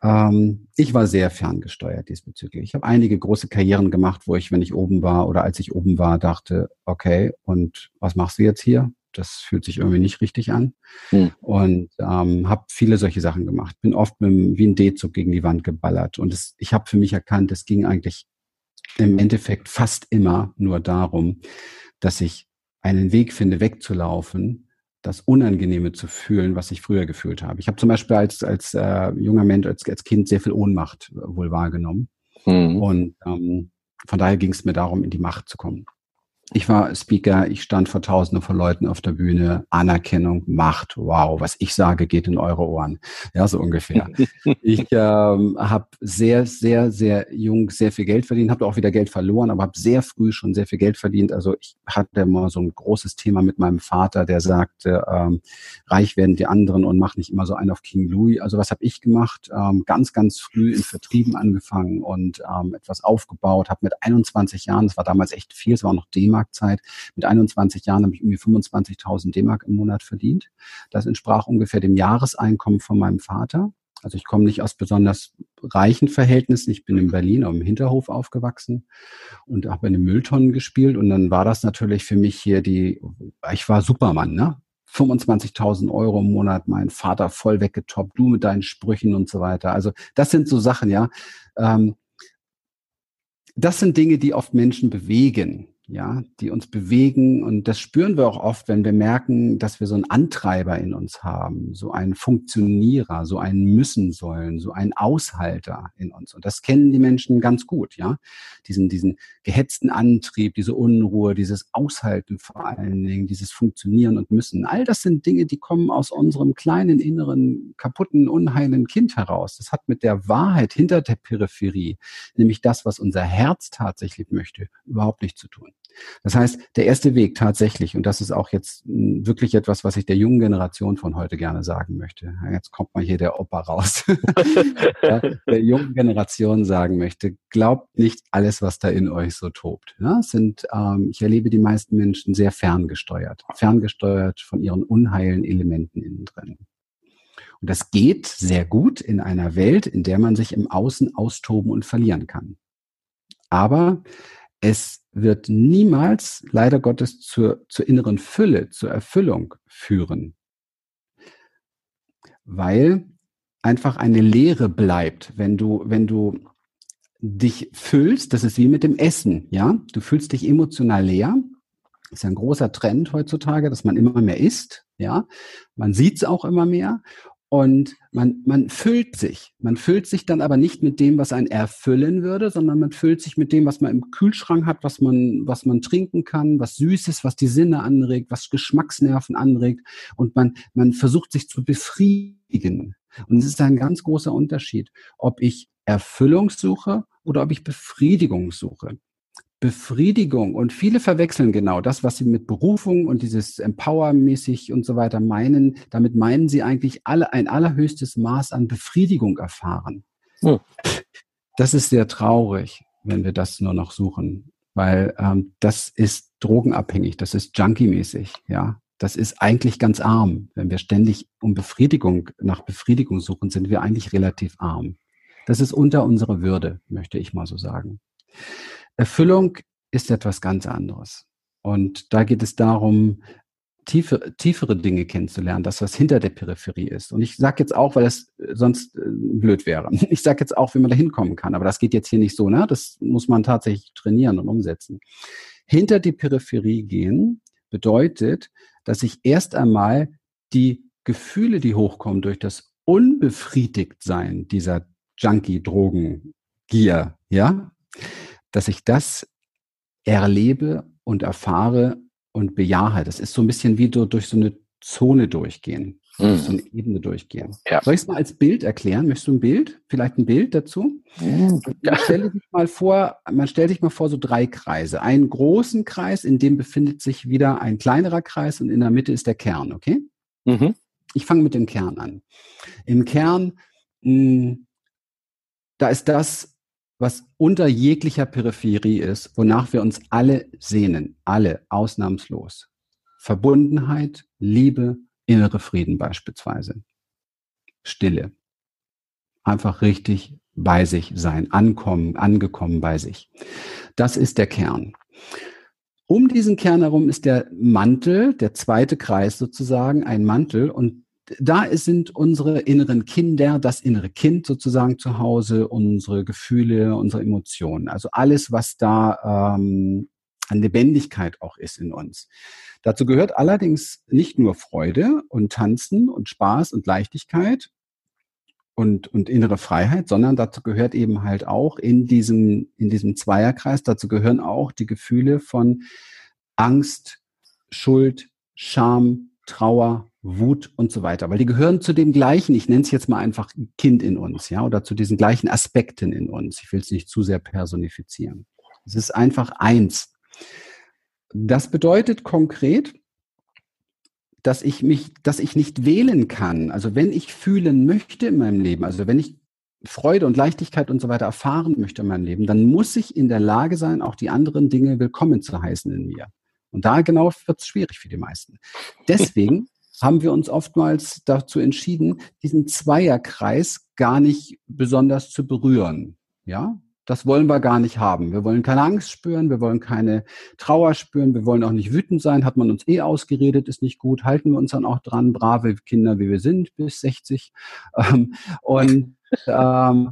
Ähm, ich war sehr ferngesteuert diesbezüglich. Ich habe einige große Karrieren gemacht, wo ich, wenn ich oben war oder als ich oben war, dachte, okay, und was machst du jetzt hier? Das fühlt sich irgendwie nicht richtig an. Hm. Und ähm, habe viele solche Sachen gemacht. Bin oft mit, wie ein D-Zug gegen die Wand geballert. Und es, ich habe für mich erkannt, es ging eigentlich im Endeffekt fast immer nur darum, dass ich einen Weg finde, wegzulaufen das Unangenehme zu fühlen, was ich früher gefühlt habe. Ich habe zum Beispiel als, als äh, junger Mensch, als, als Kind sehr viel Ohnmacht wohl wahrgenommen. Mhm. Und ähm, von daher ging es mir darum, in die Macht zu kommen. Ich war Speaker, ich stand vor Tausenden von Leuten auf der Bühne, Anerkennung, Macht, wow, was ich sage, geht in eure Ohren. Ja, so ungefähr. ich ähm, habe sehr, sehr, sehr jung sehr viel Geld verdient, habe auch wieder Geld verloren, aber habe sehr früh schon sehr viel Geld verdient. Also ich hatte mal so ein großes Thema mit meinem Vater, der sagte, ähm, reich werden die anderen und mach nicht immer so einen auf King Louis. Also was habe ich gemacht? Ähm, ganz, ganz früh in Vertrieben angefangen und ähm, etwas aufgebaut, habe mit 21 Jahren, das war damals echt viel, es war noch d D-Mark-Zeit. Mit 21 Jahren habe ich irgendwie 25.000 D-Mark im Monat verdient. Das entsprach ungefähr dem Jahreseinkommen von meinem Vater. Also ich komme nicht aus besonders reichen Verhältnissen. Ich bin in Berlin auf dem Hinterhof aufgewachsen und habe in den Mülltonnen gespielt. Und dann war das natürlich für mich hier die, ich war Supermann, ne? 25.000 Euro im Monat, mein Vater voll weggetoppt, du mit deinen Sprüchen und so weiter. Also das sind so Sachen, ja. Ähm, das sind Dinge, die oft Menschen bewegen ja, die uns bewegen. Und das spüren wir auch oft, wenn wir merken, dass wir so einen Antreiber in uns haben, so einen Funktionierer, so einen müssen sollen, so einen Aushalter in uns. Und das kennen die Menschen ganz gut, ja. Diesen, diesen gehetzten Antrieb, diese Unruhe, dieses Aushalten vor allen Dingen, dieses Funktionieren und Müssen. All das sind Dinge, die kommen aus unserem kleinen, inneren, kaputten, unheilen Kind heraus. Das hat mit der Wahrheit hinter der Peripherie, nämlich das, was unser Herz tatsächlich möchte, überhaupt nichts zu tun. Das heißt, der erste Weg tatsächlich, und das ist auch jetzt wirklich etwas, was ich der jungen Generation von heute gerne sagen möchte. Jetzt kommt mal hier der Opa raus. ja, der jungen Generation sagen möchte, glaubt nicht alles, was da in euch so tobt. Ja, sind, ähm, ich erlebe die meisten Menschen sehr ferngesteuert, ferngesteuert von ihren unheilen Elementen innen drin. Und das geht sehr gut in einer Welt, in der man sich im Außen austoben und verlieren kann. Aber es wird niemals, leider Gottes, zur, zur inneren Fülle, zur Erfüllung führen. Weil einfach eine Leere bleibt, wenn du, wenn du dich füllst, das ist wie mit dem Essen, ja? Du fühlst dich emotional leer. Ist ein großer Trend heutzutage, dass man immer mehr isst, ja? Man sieht es auch immer mehr. Und man, man füllt sich. Man füllt sich dann aber nicht mit dem, was einen erfüllen würde, sondern man füllt sich mit dem, was man im Kühlschrank hat, was man, was man trinken kann, was Süßes, was die Sinne anregt, was Geschmacksnerven anregt. Und man, man versucht sich zu befriedigen. Und es ist ein ganz großer Unterschied, ob ich Erfüllung suche oder ob ich Befriedigung suche. Befriedigung und viele verwechseln genau das, was sie mit Berufung und dieses Empower-mäßig und so weiter meinen. Damit meinen sie eigentlich alle ein allerhöchstes Maß an Befriedigung erfahren. Hm. Das ist sehr traurig, wenn wir das nur noch suchen, weil ähm, das ist drogenabhängig, das ist junkie-mäßig, ja. Das ist eigentlich ganz arm. Wenn wir ständig um Befriedigung, nach Befriedigung suchen, sind wir eigentlich relativ arm. Das ist unter unserer Würde, möchte ich mal so sagen. Erfüllung ist etwas ganz anderes. Und da geht es darum, tiefe, tiefere Dinge kennenzulernen, das, was hinter der Peripherie ist. Und ich sage jetzt auch, weil das äh, sonst äh, blöd wäre, ich sage jetzt auch, wie man da hinkommen kann, aber das geht jetzt hier nicht so, ne? Das muss man tatsächlich trainieren und umsetzen. Hinter die Peripherie gehen bedeutet, dass ich erst einmal die Gefühle, die hochkommen durch das Unbefriedigtsein dieser Junkie-Drogen-Gier, ja, dass ich das erlebe und erfahre und bejahe. Das ist so ein bisschen wie durch so eine Zone durchgehen, mhm. so eine Ebene durchgehen. Ja. Soll ich es mal als Bild erklären? Möchtest du ein Bild? Vielleicht ein Bild dazu? Mhm. Ja. Stell dich mal vor, man stellt sich mal vor so drei Kreise. Einen großen Kreis, in dem befindet sich wieder ein kleinerer Kreis und in der Mitte ist der Kern, okay? Mhm. Ich fange mit dem Kern an. Im Kern, mh, hm, da ist das, was unter jeglicher Peripherie ist, wonach wir uns alle sehnen, alle ausnahmslos. Verbundenheit, Liebe, innere Frieden beispielsweise. Stille. Einfach richtig bei sich sein, ankommen, angekommen bei sich. Das ist der Kern. Um diesen Kern herum ist der Mantel, der zweite Kreis sozusagen, ein Mantel und da sind unsere inneren Kinder, das innere Kind sozusagen zu Hause, unsere Gefühle, unsere Emotionen. Also alles, was da ähm, an Lebendigkeit auch ist in uns. Dazu gehört allerdings nicht nur Freude und Tanzen und Spaß und Leichtigkeit und, und innere Freiheit, sondern dazu gehört eben halt auch in diesem, in diesem Zweierkreis, dazu gehören auch die Gefühle von Angst, Schuld, Scham, Trauer, Wut und so weiter. Weil die gehören zu dem gleichen, ich nenne es jetzt mal einfach Kind in uns, ja, oder zu diesen gleichen Aspekten in uns. Ich will es nicht zu sehr personifizieren. Es ist einfach eins. Das bedeutet konkret, dass ich mich, dass ich nicht wählen kann. Also wenn ich fühlen möchte in meinem Leben, also wenn ich Freude und Leichtigkeit und so weiter erfahren möchte in meinem Leben, dann muss ich in der Lage sein, auch die anderen Dinge willkommen zu heißen in mir. Und da genau wird es schwierig für die meisten. Deswegen haben wir uns oftmals dazu entschieden, diesen Zweierkreis gar nicht besonders zu berühren. Ja, das wollen wir gar nicht haben. Wir wollen keine Angst spüren, wir wollen keine Trauer spüren, wir wollen auch nicht wütend sein. Hat man uns eh ausgeredet, ist nicht gut. Halten wir uns dann auch dran, brave Kinder, wie wir sind, bis 60. Ähm, und ähm,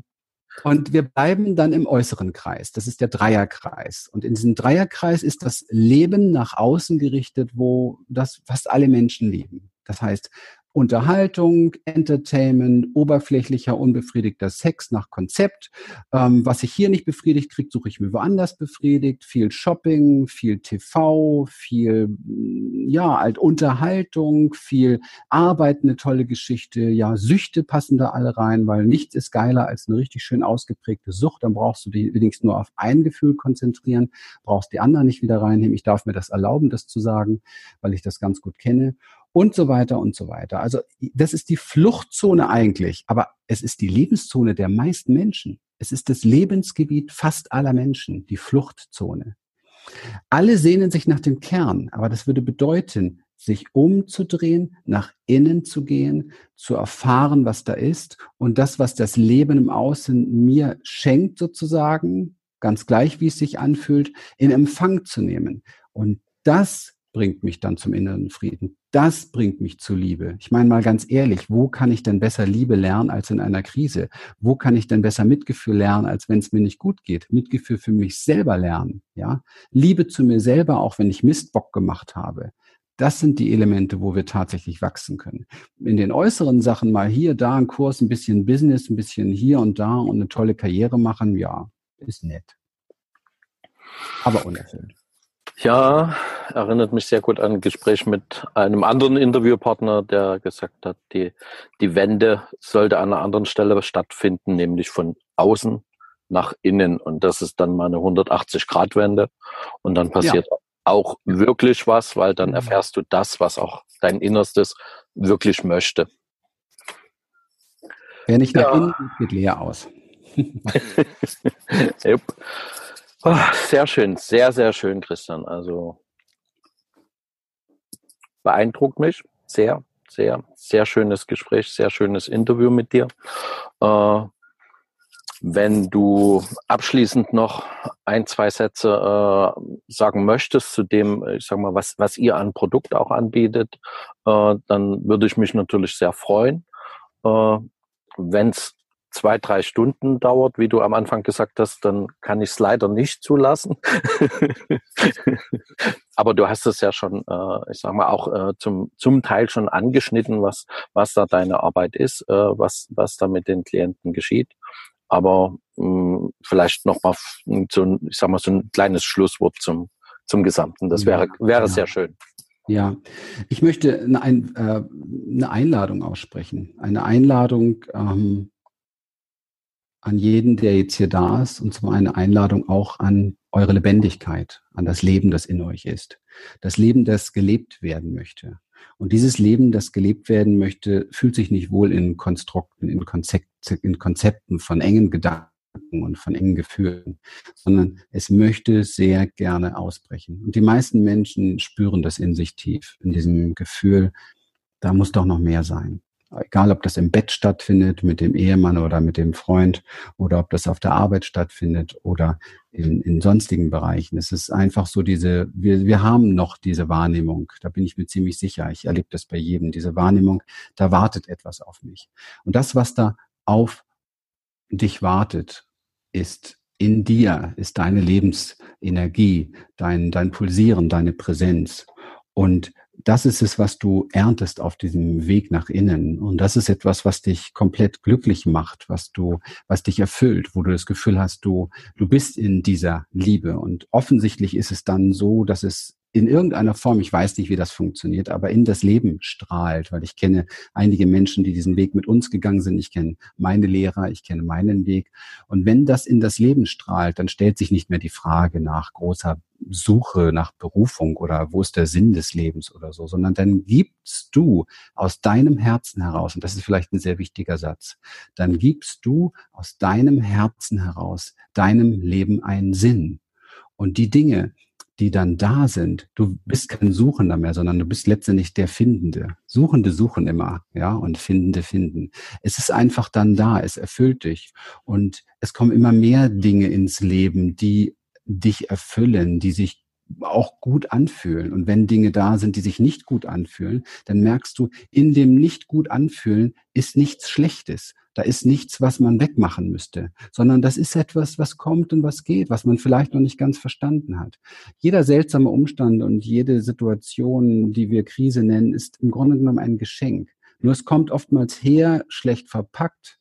Und wir bleiben dann im äußeren Kreis. Das ist der Dreierkreis. Und in diesem Dreierkreis ist das Leben nach außen gerichtet, wo das fast alle Menschen leben. Das heißt, Unterhaltung, Entertainment, oberflächlicher, unbefriedigter Sex nach Konzept. Ähm, was ich hier nicht befriedigt kriege, suche ich mir woanders befriedigt. Viel Shopping, viel TV, viel, mm, ja, halt Unterhaltung, viel Arbeit, eine tolle Geschichte. Ja, Süchte passen da alle rein, weil nichts ist geiler als eine richtig schön ausgeprägte Sucht. Dann brauchst du dich wenigstens nur auf ein Gefühl konzentrieren, brauchst die anderen nicht wieder reinnehmen. Ich darf mir das erlauben, das zu sagen, weil ich das ganz gut kenne und so weiter und so weiter. Also das ist die Fluchtzone eigentlich, aber es ist die Lebenszone der meisten Menschen. Es ist das Lebensgebiet fast aller Menschen, die Fluchtzone. Alle sehnen sich nach dem Kern, aber das würde bedeuten, sich umzudrehen, nach innen zu gehen, zu erfahren, was da ist und das, was das Leben im Außen mir schenkt sozusagen, ganz gleich, wie es sich anfühlt, in Empfang zu nehmen. Und das bringt mich dann zum inneren Frieden. Das bringt mich zu Liebe. Ich meine mal ganz ehrlich, wo kann ich denn besser Liebe lernen als in einer Krise? Wo kann ich denn besser Mitgefühl lernen, als wenn es mir nicht gut geht? Mitgefühl für mich selber lernen, ja? Liebe zu mir selber, auch wenn ich Mistbock gemacht habe. Das sind die Elemente, wo wir tatsächlich wachsen können. In den äußeren Sachen mal hier, da ein Kurs, ein bisschen Business, ein bisschen hier und da und eine tolle Karriere machen, ja, ist nett. Aber unerfüllt. Ja, erinnert mich sehr gut an ein Gespräch mit einem anderen Interviewpartner, der gesagt hat, die, die Wende sollte an einer anderen Stelle stattfinden, nämlich von außen nach innen. Und das ist dann mal eine 180-Grad-Wende. Und dann passiert ja. auch wirklich was, weil dann mhm. erfährst du das, was auch dein Innerstes wirklich möchte. Wer nicht nach ja. innen geht leer aus. yep. Oh, sehr schön, sehr, sehr schön, Christian. Also beeindruckt mich sehr, sehr, sehr schönes Gespräch, sehr schönes Interview mit dir. Äh, wenn du abschließend noch ein, zwei Sätze äh, sagen möchtest zu dem, ich sag mal, was, was ihr an Produkt auch anbietet, äh, dann würde ich mich natürlich sehr freuen. Äh, Wenn es zwei, drei Stunden dauert, wie du am Anfang gesagt hast, dann kann ich es leider nicht zulassen. Aber du hast es ja schon, äh, ich sag mal, auch äh, zum, zum Teil schon angeschnitten, was, was da deine Arbeit ist, äh, was, was da mit den Klienten geschieht. Aber mh, hm, vielleicht noch mal so ein, ich sag mal, so ein kleines Schlusswort zum, zum Gesamten. Das wäre, wäre ja. sehr schön. Ja, ich möchte eine, ein, äh, eine Einladung aussprechen. Eine Einladung, ähm, an jeden, der jetzt hier da ist, und zwar eine Einladung auch an eure Lebendigkeit, an das Leben, das in euch ist. Das Leben, das gelebt werden möchte. Und dieses Leben, das gelebt werden möchte, fühlt sich nicht wohl in Konstrukten, in, Konzept, in Konzepten von engen Gedanken und von engen Gefühlen, sondern es möchte sehr gerne ausbrechen. Und die meisten Menschen spüren das in sich tief, in diesem Gefühl, da muss doch noch mehr sein egal ob das im Bett stattfindet mit dem Ehemann oder mit dem Freund oder ob das auf der Arbeit stattfindet oder in, in sonstigen Bereichen. Es ist einfach so diese, wir, wir haben noch diese Wahrnehmung, da bin ich mir ziemlich sicher, ich erlebe das bei jedem, diese Wahrnehmung, da wartet etwas auf mich. Und das, was da auf dich wartet, ist in dir, ist deine Lebensenergie, dein, dein Pulsieren, deine Präsenz. Und das ist es, was du erntest auf diesem Weg nach innen. Und das ist etwas, was dich komplett glücklich macht, was du, was dich erfüllt, wo du das Gefühl hast, du, du bist in dieser Liebe. Und offensichtlich ist es dann so, dass es in irgendeiner Form, ich weiß nicht, wie das funktioniert, aber in das Leben strahlt, weil ich kenne einige Menschen, die diesen Weg mit uns gegangen sind. Ich kenne meine Lehrer, ich kenne meinen Weg. Und wenn das in das Leben strahlt, dann stellt sich nicht mehr die Frage nach großer Suche nach Berufung oder wo ist der Sinn des Lebens oder so, sondern dann gibst du aus deinem Herzen heraus, und das ist vielleicht ein sehr wichtiger Satz, dann gibst du aus deinem Herzen heraus deinem Leben einen Sinn. Und die Dinge, die dann da sind, du bist kein Suchender mehr, sondern du bist letztendlich der Findende. Suchende suchen immer, ja, und Findende finden. Es ist einfach dann da, es erfüllt dich. Und es kommen immer mehr Dinge ins Leben, die dich erfüllen, die sich auch gut anfühlen. Und wenn Dinge da sind, die sich nicht gut anfühlen, dann merkst du, in dem nicht gut anfühlen ist nichts Schlechtes. Da ist nichts, was man wegmachen müsste, sondern das ist etwas, was kommt und was geht, was man vielleicht noch nicht ganz verstanden hat. Jeder seltsame Umstand und jede Situation, die wir Krise nennen, ist im Grunde genommen ein Geschenk. Nur es kommt oftmals her, schlecht verpackt,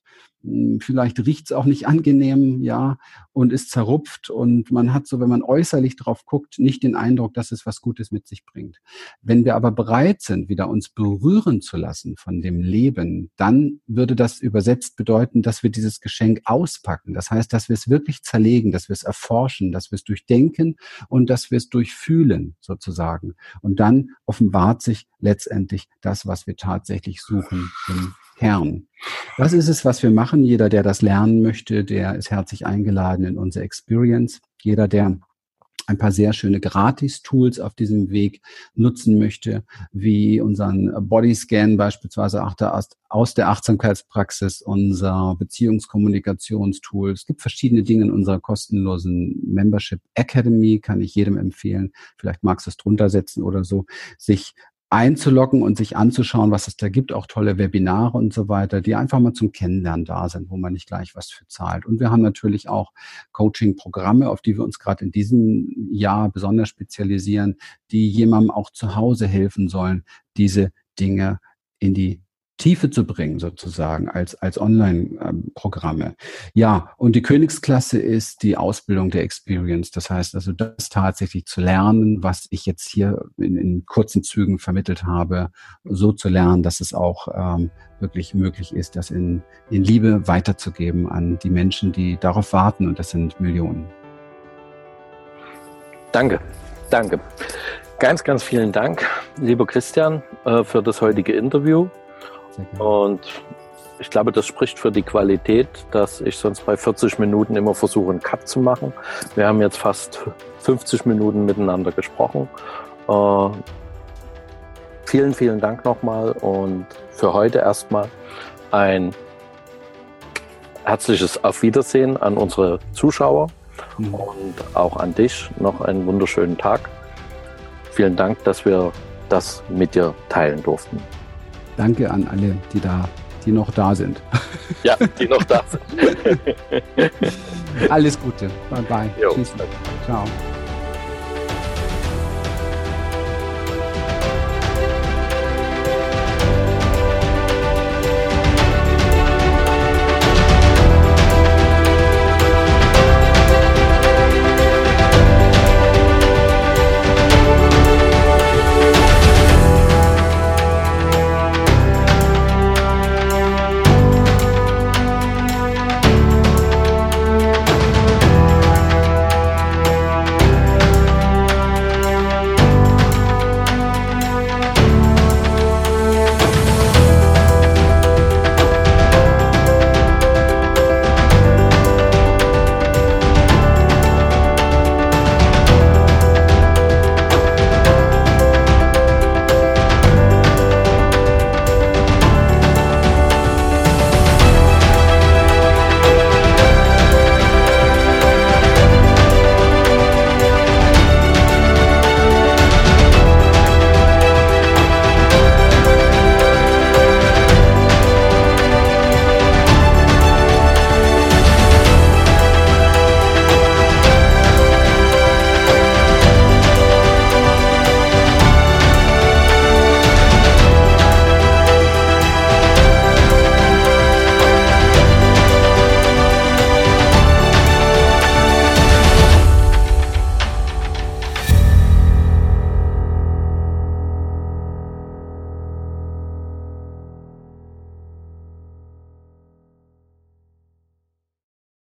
vielleicht riecht's auch nicht angenehm, ja, und ist zerrupft und man hat so, wenn man äußerlich drauf guckt, nicht den Eindruck, dass es was Gutes mit sich bringt. Wenn wir aber bereit sind, wieder uns berühren zu lassen von dem Leben, dann würde das übersetzt bedeuten, dass wir dieses Geschenk auspacken. Das heißt, dass wir es wirklich zerlegen, dass wir es erforschen, dass wir es durchdenken und dass wir es durchfühlen, sozusagen. Und dann offenbart sich letztendlich das, was wir tatsächlich suchen im Kern. Das ist es, was wir machen. Jeder, der das lernen möchte, der ist herzlich eingeladen in unsere Experience. Jeder, der ein paar sehr schöne Gratis-Tools auf diesem Weg nutzen möchte, wie unseren Bodyscan beispielsweise aus der Achtsamkeitspraxis, unser Beziehungskommunikationstool. Es gibt verschiedene Dinge in unserer kostenlosen Membership Academy, kann ich jedem empfehlen. Vielleicht magst du es drunter setzen oder so, sich einzuloggen und sich anzuschauen, was es da gibt, auch tolle Webinare und so weiter, die einfach mal zum Kennenlernen da sind, wo man nicht gleich was für zahlt. Und wir haben natürlich auch Coaching-Programme, auf die wir uns gerade in diesem Jahr besonders spezialisieren, die jemandem auch zu Hause helfen sollen, diese Dinge in die Tiefe zu bringen, sozusagen, als, als Online-Programme. Ja, und die Königsklasse ist die Ausbildung der Experience. Das heißt also, das tatsächlich zu lernen, was ich jetzt hier in, in kurzen Zügen vermittelt habe, so zu lernen, dass es auch ähm, wirklich möglich ist, das in, in Liebe weiterzugeben an die Menschen, die darauf warten. Und das sind Millionen. Danke, danke. Ganz, ganz vielen Dank, lieber Christian, äh, für das heutige Interview. Und ich glaube, das spricht für die Qualität, dass ich sonst bei 40 Minuten immer versuche, einen Cut zu machen. Wir haben jetzt fast 50 Minuten miteinander gesprochen. Äh, vielen, vielen Dank nochmal und für heute erstmal ein herzliches Auf Wiedersehen an unsere Zuschauer mhm. und auch an dich noch einen wunderschönen Tag. Vielen Dank, dass wir das mit dir teilen durften. Danke an alle, die da, die noch da sind. Ja, die noch da sind. Alles Gute. Bye bye. Jo. Tschüss. Ciao.